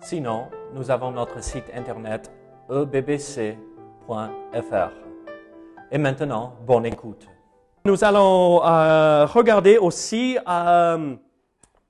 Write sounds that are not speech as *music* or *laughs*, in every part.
Sinon, nous avons notre site internet ebbc.fr. Et maintenant, bonne écoute. Nous allons euh, regarder aussi euh,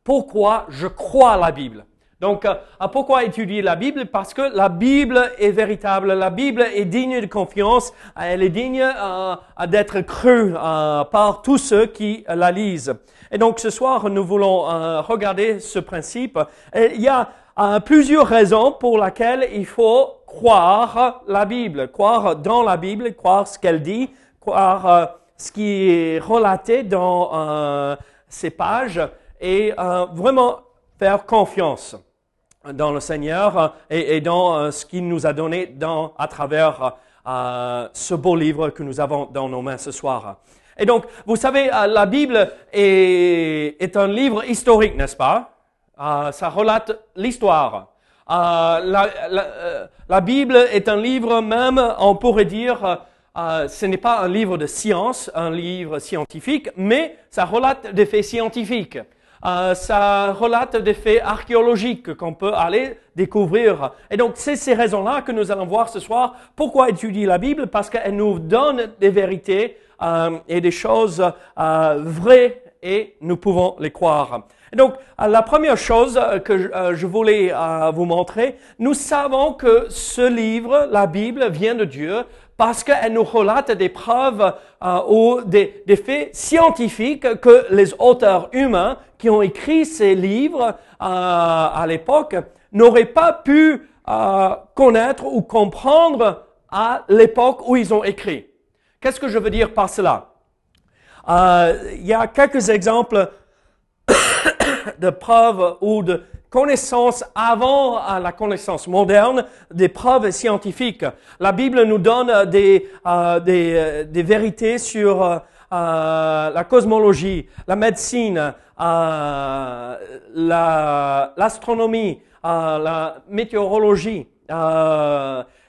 pourquoi je crois à la Bible. Donc, euh, pourquoi étudier la Bible? Parce que la Bible est véritable, la Bible est digne de confiance, elle est digne euh, d'être crue euh, par tous ceux qui la lisent. Et donc, ce soir, nous voulons regarder ce principe. Il y a euh, plusieurs raisons pour lesquelles il faut croire la Bible, croire dans la Bible, croire ce qu'elle dit, croire euh, ce qui est relaté dans euh, ces pages et euh, vraiment faire confiance dans le Seigneur et, dans ce qu'il nous a donné à travers ce beau livre que nous avons dans nos mains ce soir. Et donc, vous savez, la Bible est un livre historique, n'est-ce pas? Euh, Ça relate l'histoire. Euh, la, la, euh, la Bible est un livre même, on pourrait dire, euh, ce n'est pas un livre de science, un livre scientifique, mais ça relate des faits scientifiques. Euh, ça relate des faits archéologiques qu'on peut aller découvrir. Et donc, c'est ces raisons-là que nous allons voir ce soir. Pourquoi étudier la Bible? Parce qu'elle nous donne des vérités euh, et des choses euh, vraies et nous pouvons les croire. Donc, la première chose euh, que je, euh, voulais euh, vous montrer, nous savons que ce livre, la Bible, vient de Dieu parce qu'elle nous relate des preuves ou des, faits scientifiques que les auteurs humains qui ont écrit ces livres à l'époque n'auraient pas pu connaître ou comprendre à l'époque où ils ont écrit. Qu'est-ce que je veux dire par cela? Il y a quelques exemples de preuves ou de connaissances avant la connaissance moderne, des preuves scientifiques. La Bible nous donne des, euh, des, euh, des vérités sur euh, euh, la cosmologie, la médecine, euh, la- l'astronomie, euh, la météorologie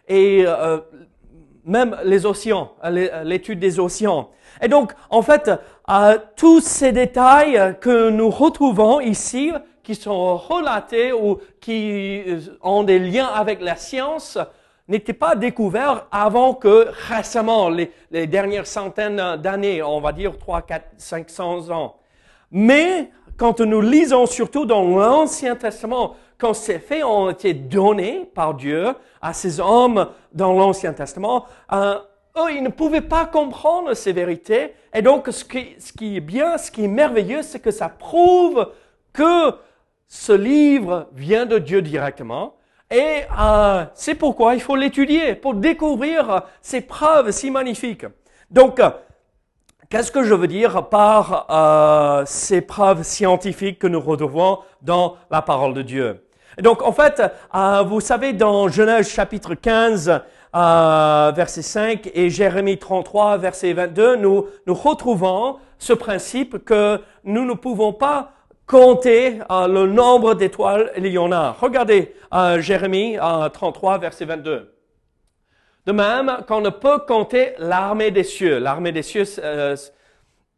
et même les océans, l'étude des océans. Et donc, en fait, euh, tous ces détails que nous retrouvons ici, qui sont relatés ou qui euh, ont des liens avec la science, n'étaient pas découverts avant que récemment, les, dernières centaines d'années, on va dire 3, 4, 500 ans. Mais quand nous lisons surtout dans l'Ancien Testament, quand ces faits ont été donnés par Dieu à ces hommes dans l'Ancien Testament, euh, eux, ils ne pouvaient pas comprendre ces vérités. Et donc, ce qui, est bien, ce qui est merveilleux, c'est que ça prouve que ce livre vient de Dieu directement. Et euh, c'est pourquoi il faut l'étudier, pour découvrir ces preuves si magnifiques. Donc, euh, Qu'est-ce que je veux dire par euh, ces preuves scientifiques que nous retrouvons dans la parole de Dieu? Donc, en fait, vous savez, dans Genèse chapitre 15, euh, verset 5 et Jérémie 33, verset 22, nous, nous retrouvons ce principe que nous ne pouvons pas compter euh, le nombre d'étoiles il y en a. Regardez euh, Jérémie euh, 33, verset 22. De même qu'on ne peut compter l'armée des cieux. L'armée des cieux,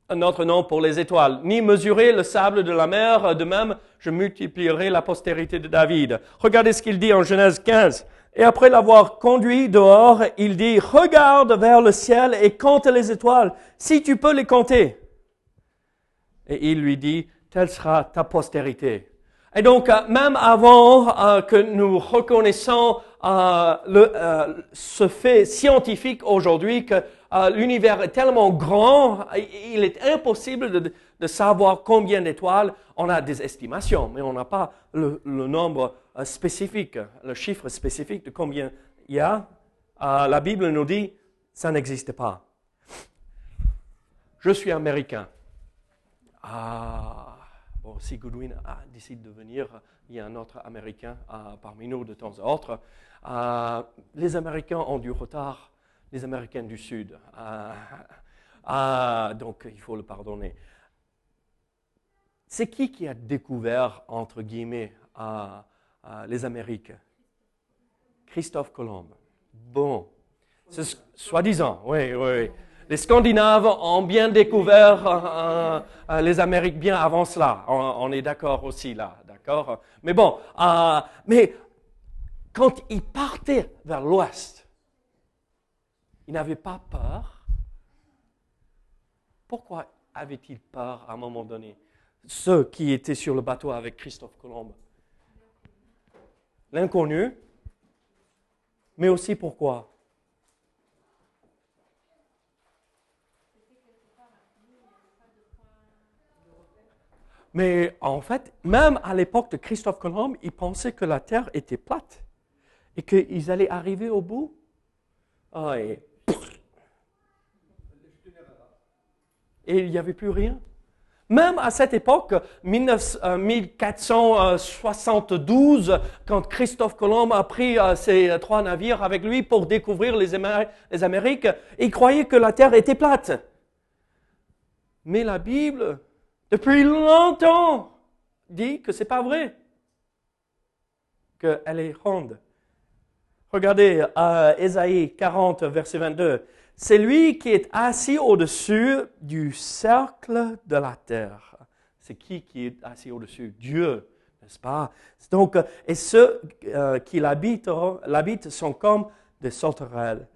autre nom pour les étoiles. Ni mesurer le sable de la mer. De même, je multiplierai la postérité de David. Regardez ce qu'il dit en Genèse 15. Et après l'avoir conduit dehors, il dit, regarde vers le ciel et compte les étoiles, si tu peux les compter. Et il lui dit, telle sera ta postérité. Et donc, euh, même avant euh, que nous reconnaissons euh, ce fait scientifique aujourd'hui que euh, l'univers est tellement grand, il est impossible de, savoir combien d'étoiles. On a des estimations, mais on n'a pas le, nombre euh, spécifique, le chiffre spécifique de combien il y a. Euh, la Bible nous dit, ça n'existe pas. Je suis américain. Ah, si Goodwin décide de venir, il y a un autre Américain parmi nous de temps à autre. Les Américains ont du retard, les Américains du Sud. Euh, donc, il faut le pardonner. C'est qui qui a découvert, entre guillemets, les Amériques? Christophe Colomb. Bon, soi-disant, oui, oui. Les Scandinaves ont bien découvert les Amériques bien avant cela. On, est d'accord aussi là, d'accord? Mais bon, mais quand ils partaient vers l'ouest, ils n'avaient pas peur. Pourquoi avaient-ils peur à un moment donné? Ceux qui étaient sur le bateau avec Christophe Colomb. L'inconnu, mais aussi pourquoi? Mais en fait, même à l'époque de Christophe Colomb, ils pensaient que la Terre était plate et qu'ils allaient arriver au bout. Ah, il n'y avait plus rien. Même à cette époque, 1472, euh, quand Christophe Colomb a pris euh, ses trois navires avec lui pour découvrir les, les Amériques, il croyait que la Terre était plate. Mais la Bible depuis longtemps, dit que ce n'est pas vrai, qu'elle est ronde. Regardez à Ésaïe 40, verset 22. C'est lui qui est assis au-dessus du cercle de la terre. C'est qui qui est assis au-dessus? Dieu, n'est-ce pas? Donc, et ceux euh, qui l'habitent sont comme des sauterelles.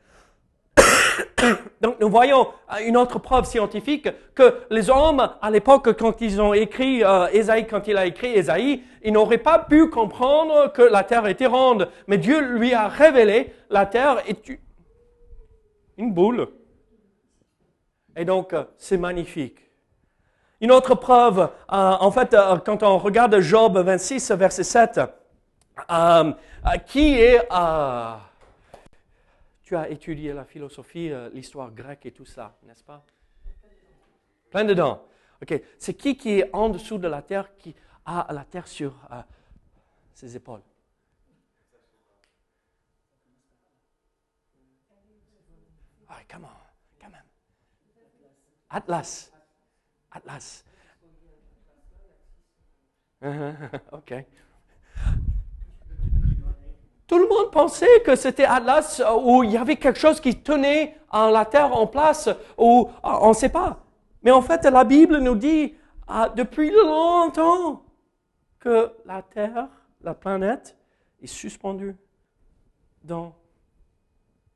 *coughs* Donc nous voyons une autre preuve scientifique que les hommes, à l'époque, quand ils ont écrit euh, quand il a écrit Ésaïe, ils n'auraient pas pu comprendre que la terre était ronde. Mais Dieu lui a révélé la terre est une boule. Et donc, euh, c'est magnifique. Une autre preuve, euh, en fait, euh, quand on regarde Job 26, verset 7, qui est tu as étudié la philosophie, euh, l'histoire grecque et tout ça, n'est-ce pas? Plein dedans. Ok. C'est qui qui est en dessous de la terre, qui a la terre sur euh, ses épaules? Ah, on, come on. Atlas. Atlas. *laughs* ok. Tout le monde pensait que c'était Atlas euh, où il y avait quelque chose qui tenait la terre en place, ou euh, on ne sait pas. Mais en fait, la Bible nous dit euh, depuis longtemps que la terre, la planète, est suspendue dans,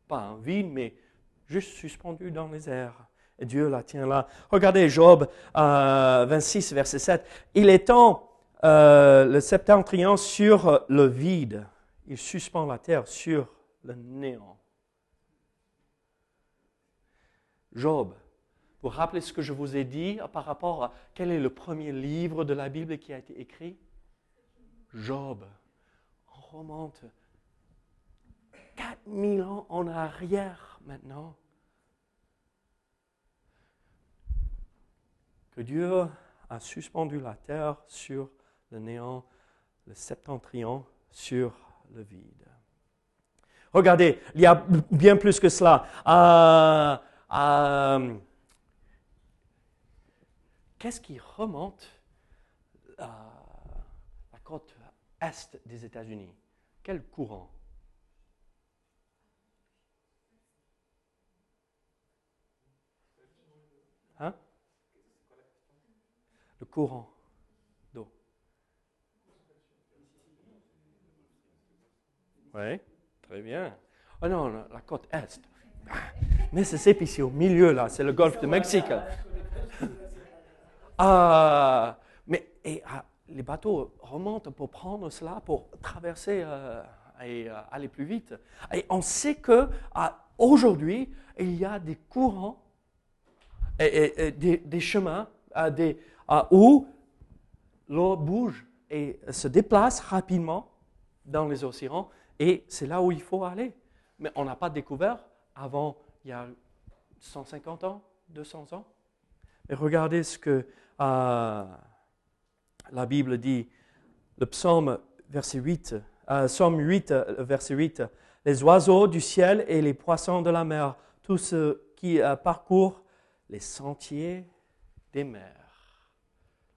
pas un vide, mais juste suspendue dans les airs. Et Dieu la tient là. Regardez Job 26, verset 7. Il étend le septentrion sur le vide il suspend la terre sur le néant. Job, vous rappelez ce que je vous ai dit par rapport à quel est le premier livre de la Bible qui a été écrit? Job. On remonte 4000 ans en arrière maintenant. Que Dieu a suspendu la terre sur le néant, le septentrion sur le vide. Regardez, il y a bien plus que cela. Euh, euh, qu'est-ce qui remonte euh, la côte est des États-Unis? Quel courant? Hein? Le courant. Oui, très bien. Oh non, la, côte Est. Mississippi, c'est au milieu, là, c'est le golfe du Mexique. Ah, mais et, ah, les bateaux remontent pour prendre cela, pour traverser euh, et euh, aller plus vite. Et on sait que ah, aujourd'hui, il y a des courants, et, des, des, chemins des, où l'eau bouge et se déplace rapidement dans les océans et c'est là où il faut aller. Mais on n'a pas découvert avant il y a 150 ans, 200 ans. Mais regardez ce que euh, la Bible dit, le psaume, verset 8, euh, psaume 8, euh, verset 8, les oiseaux du ciel et les poissons de la mer, tous ceux qui parcourent les sentiers des mers.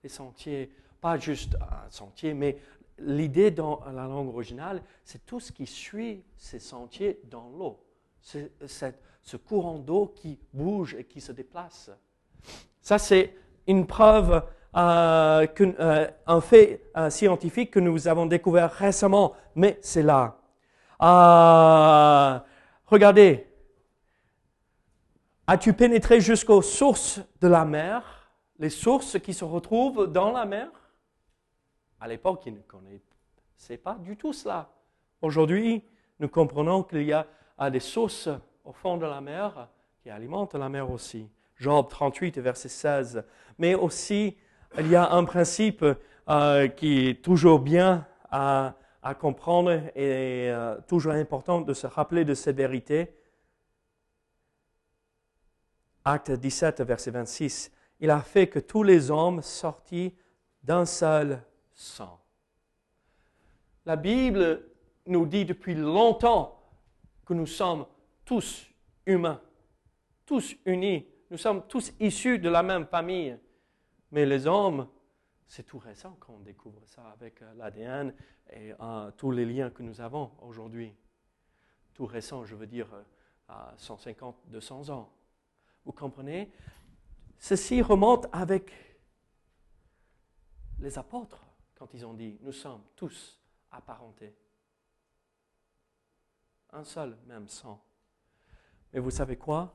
Les sentiers, pas juste un sentier, mais l'idée dans la langue originale, c'est tout ce qui suit ces sentiers dans l'eau. C'est ce courant d'eau qui bouge et qui se déplace. Ça, c'est une preuve, euh, euh, un fait euh, scientifique que nous avons découvert récemment, mais c'est là. regardez, as-tu pénétré jusqu'aux sources de la mer, les sources qui se retrouvent dans la mer? À l'époque, ils ne connaissaient pas du tout cela. Aujourd'hui, nous comprenons qu'il y a des sources au fond de la mer qui alimentent la mer aussi. Job 38, verset 16. Mais aussi, il y a un principe euh, qui est toujours bien à, comprendre et euh, toujours important de se rappeler de cette vérité. Acte 17, verset 26. Il a fait que tous les hommes sortis d'un seul La Bible nous dit depuis longtemps que nous sommes tous humains, tous unis nous sommes tous issus de la même famille. Mais les hommes, c'est tout récent qu'on découvre ça avec euh, l'ADN et euh, tous les liens que nous avons aujourd'hui. Tout récent, je veux dire, euh, à 150, 200 ans. Vous comprenez? Ceci remonte avec les apôtres quand ils ont dit, nous sommes tous apparentés. Un seul même sang. Mais vous savez quoi?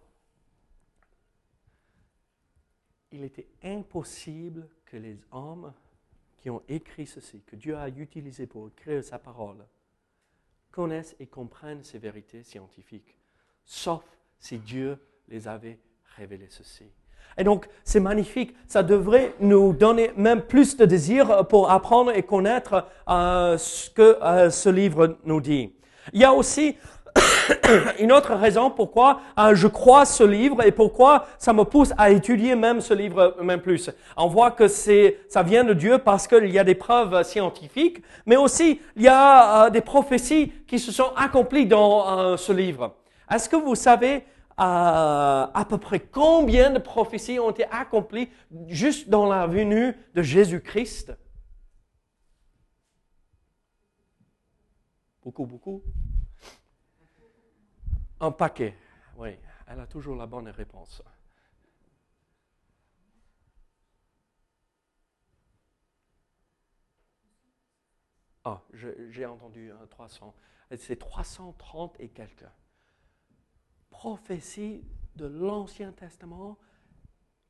Il était impossible que les hommes qui ont écrit ceci, que Dieu a utilisé pour écrire sa parole, connaissent et comprennent ces vérités scientifiques, sauf si Dieu les avait révélées ceci. Et donc, c'est magnifique. Ça devrait nous donner même plus de désir pour apprendre et connaître euh, ce que euh, ce livre nous dit. Il y a aussi *coughs* une autre raison pourquoi euh, je crois ce livre et pourquoi ça me pousse à étudier même ce livre même plus. On voit que ça vient de Dieu parce qu'il y a des preuves scientifiques, mais aussi il y a des prophéties qui se sont accomplies dans ce livre. Est-ce que vous savez à peu près combien de prophéties ont été accomplies juste dans la venue de Jésus-Christ? Beaucoup, beaucoup. Un paquet. Oui, elle a toujours la bonne réponse. Ah, j'ai entendu 300. C'est 330 et quelques. Prophétie de l'Ancien Testament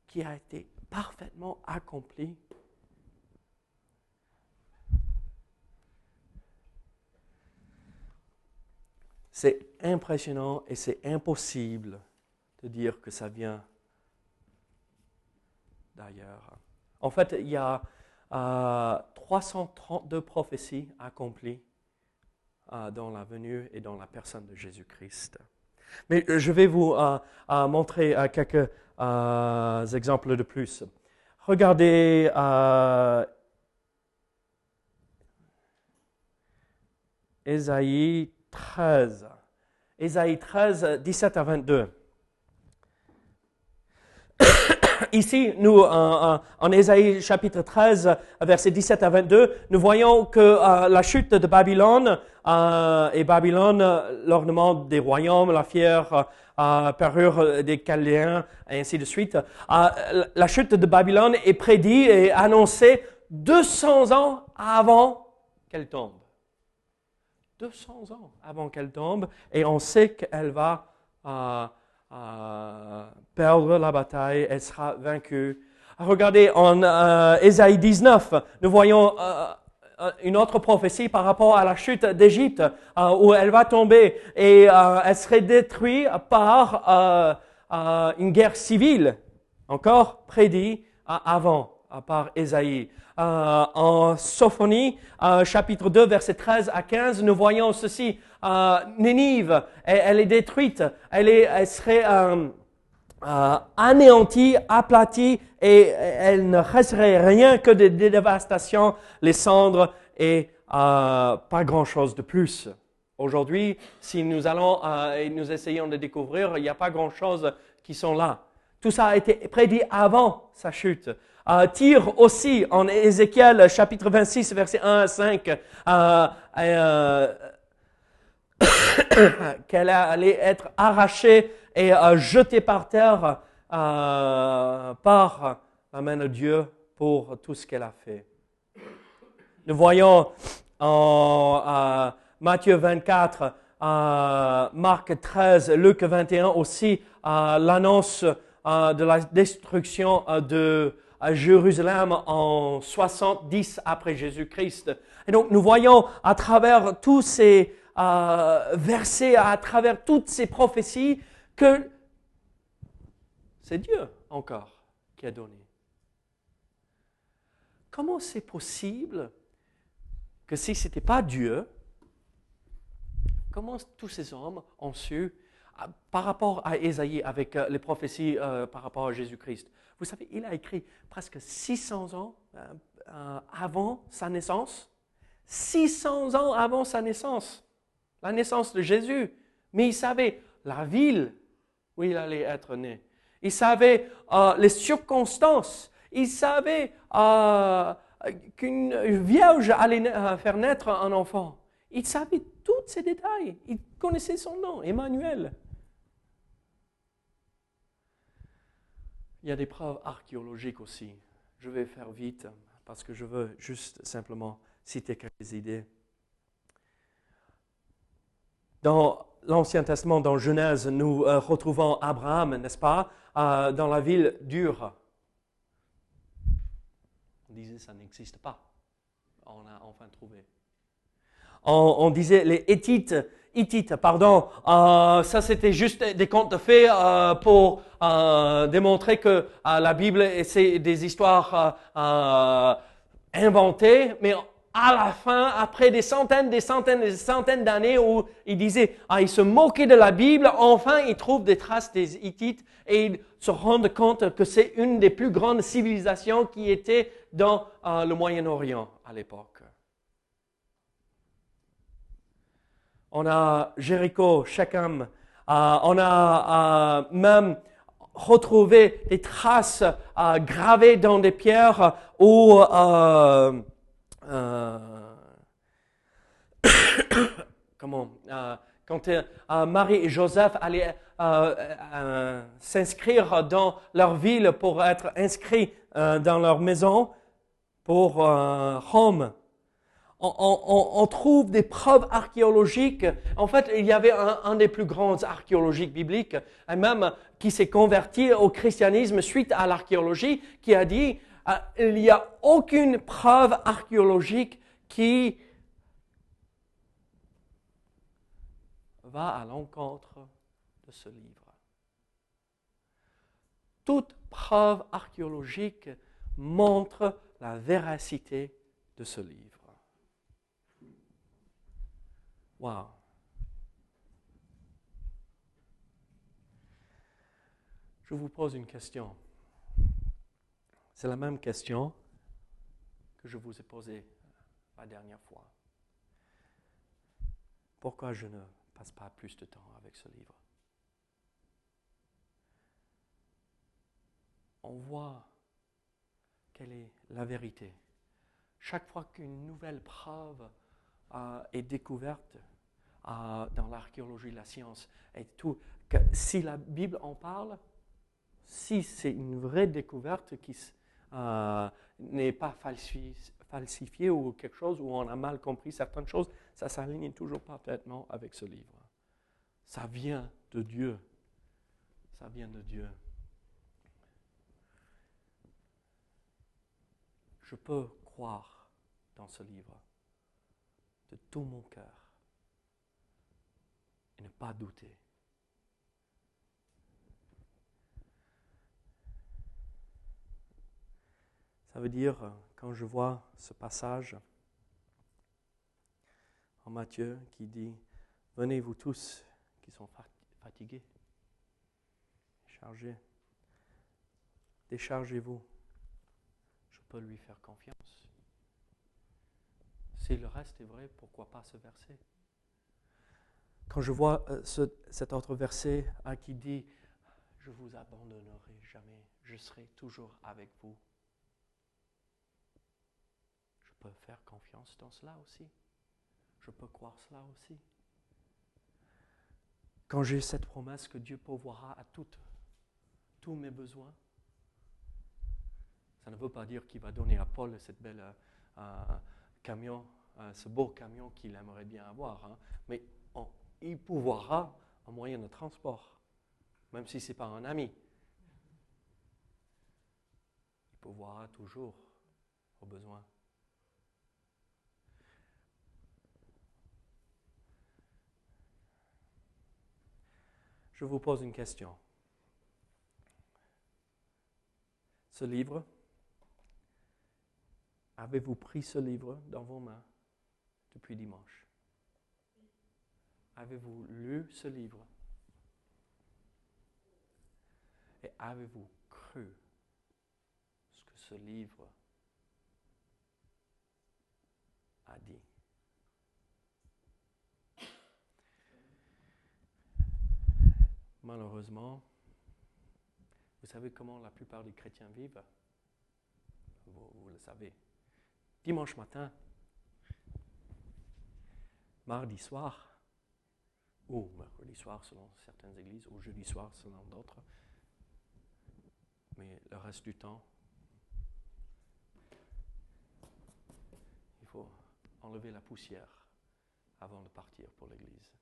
qui a été parfaitement accomplie C'est impressionnant et c'est impossible de dire que ça vient d'ailleurs. En fait, il y a 332 euh, prophéties accomplies euh, dans la venue et dans la personne de Jésus-Christ. Mais euh, je vais vous montrer quelques exemples de plus. Regardez Ésaïe 13. Ésaïe 13, 17 à 22. Ici, nous, en, en, Ésaïe chapitre 13, verset 17 à 22, nous voyons que euh, la chute de Babylone euh, et Babylone, l'ornement des royaumes, la fière euh, parure des Chaldéens, et ainsi de suite. la chute de Babylone est prédite et annoncée 200 ans avant qu'elle tombe. 200 ans avant qu'elle tombe et on sait qu'elle va euh, euh, perdre la bataille, elle sera vaincue. Regardez en euh, Ésaïe 19, nous voyons une autre prophétie par rapport à la chute d'Égypte où elle va tomber et elle serait détruite par une guerre civile, encore prédit avant par Ésaïe. Euh, en Sophonie, euh, chapitre 2, verset 13 à 15, nous voyons ceci. Euh, Nénive, elle, est détruite, elle, serait euh, anéantie, aplatie, et elle ne resterait rien que des dévastations, les cendres et euh, pas grand-chose de plus. Aujourd'hui, si nous allons euh, et nous essayons de découvrir, il n'y a pas grand-chose qui sont là. Tout ça a été prédit avant sa chute. Euh, tire aussi en Ézéchiel chapitre 26, verset 1 à 5, euh, euh, *coughs* qu'elle allait être arrachée et euh, jetée par terre euh, par la main de Dieu pour tout ce qu'elle a fait. Nous voyons en euh, Matthieu 24, euh, Marc 13, Luc 21 aussi l'annonce de la destruction de Jérusalem en 70 après Jésus-Christ. Et donc nous voyons à travers tous ces euh, versets, à travers toutes ces prophéties, que c'est Dieu encore qui a donné. Comment c'est possible que si ce n'était pas Dieu, comment tous ces hommes ont su, ah, par rapport à Ésaïe, avec euh, les prophéties euh, par rapport à Jésus-Christ, vous savez, il a écrit presque 600 ans euh, euh, avant sa naissance. 600 ans avant sa naissance, la naissance de Jésus. Mais il savait la ville où il allait être né. Il savait euh, les circonstances. Il savait euh, qu'une vierge allait euh, faire naître un enfant. Il savait tous ces détails. Il connaissait son nom, Emmanuel. Il y a des preuves archéologiques aussi. Je vais faire vite parce que je veux juste simplement citer quelques idées. Dans l'Ancien Testament, dans Genèse, nous euh, retrouvons Abraham, n'est-ce pas, euh, dans la ville d'Ur. On disait ça n'existe pas. On a enfin trouvé. On, on disait les Hittites, Hittites, pardon, euh, ça c'était juste des contes de fées pour démontrer que la Bible c'est des histoires inventées, mais à la fin, après des centaines, des centaines, des centaines d'années où ils disaient, ah, ils se moquaient de la Bible, enfin ils trouvent des traces des Hittites et ils se rendent compte que c'est une des plus grandes civilisations qui était dans euh, le Moyen-Orient à l'époque. On a Jéricho, Shechem, euh, on a euh, même retrouvé des traces gravées dans des pierres où euh, *coughs* comment euh, quand euh, Marie et Joseph allaient s'inscrire dans leur ville pour être inscrits dans leur maison pour Rome, on, trouve des preuves archéologiques. En fait, il y avait un, des plus grands archéologiques bibliques, même qui s'est converti au christianisme suite à l'archéologie, qui a dit il n'y a aucune preuve archéologique qui va à l'encontre de ce livre. Toute preuve archéologique montre la véracité de ce livre. Wow. Je vous pose une question. C'est la même question que je vous ai posée la dernière fois. Pourquoi je ne passe pas plus de temps avec ce livre? On voit quelle est la vérité. Chaque fois qu'une nouvelle preuve euh, est découverte euh, dans l'archéologie, la science et tout, si la Bible en parle, si c'est une vraie découverte qui s- euh, n'est pas falsifiée ou quelque chose où on a mal compris certaines choses, ça s'aligne toujours parfaitement avec ce livre. Ça vient de Dieu. Ça vient de Dieu. Je peux croire dans ce livre de tout mon cœur et ne pas douter. Ça veut dire, euh, quand je vois ce passage en Matthieu qui dit, Venez vous tous qui sont fa- fatigués, chargés, déchargez-vous. Je peux lui faire confiance. Si le reste est vrai, pourquoi pas ce verset? Quand je vois euh, cet autre verset qui dit Je vous abandonnerai jamais, je serai toujours avec vous. Je peux faire confiance dans cela aussi. Je peux croire cela aussi. Quand j'ai cette promesse que Dieu pourvoira à toutes, tous mes besoins, ça ne veut pas dire qu'il va donner à Paul cette belle euh, camion, euh, ce beau camion qu'il aimerait bien avoir, hein. mais il pourvoira en moyen de transport, même si ce n'est pas un ami. Il pourvoira toujours aux besoins. Je vous pose une question. Ce livre, avez-vous pris ce livre dans vos mains depuis dimanche? Avez-vous lu ce livre? Et avez-vous cru ce que ce livre a dit? Malheureusement, vous savez comment la plupart des chrétiens vivent? Vous, le savez. Dimanche matin, mardi soir, ou mercredi soir selon certaines églises, ou jeudi soir selon d'autres, mais le reste du temps, il faut enlever la poussière avant de partir pour l'église.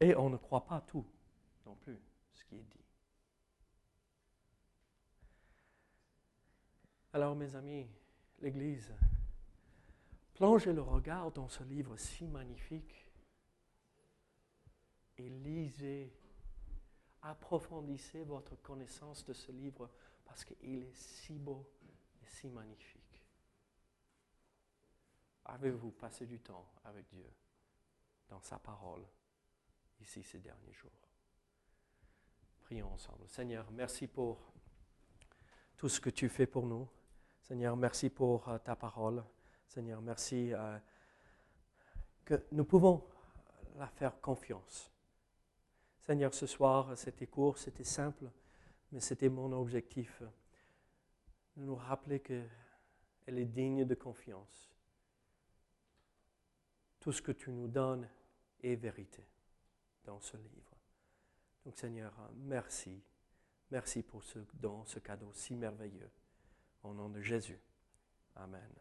Et on ne croit pas tout plus ce qui est dit. Alors mes amis, l'Église, plongez le regard dans ce livre si magnifique et lisez, approfondissez votre connaissance de ce livre parce qu'il est si beau et si magnifique. Avez-vous passé du temps avec Dieu dans sa parole ici ces derniers jours? Prions ensemble. Seigneur, merci pour tout ce que tu fais pour nous. Seigneur, merci pour euh, ta parole. Seigneur, merci euh, que nous pouvons la faire confiance. Seigneur, ce soir, c'était court, c'était simple, mais c'était mon objectif. De nous rappeler qu'elle est digne de confiance. Tout ce que tu nous donnes est vérité dans ce livre. Donc Seigneur, merci. Merci pour ce don, ce cadeau si merveilleux. Au nom de Jésus. Amen.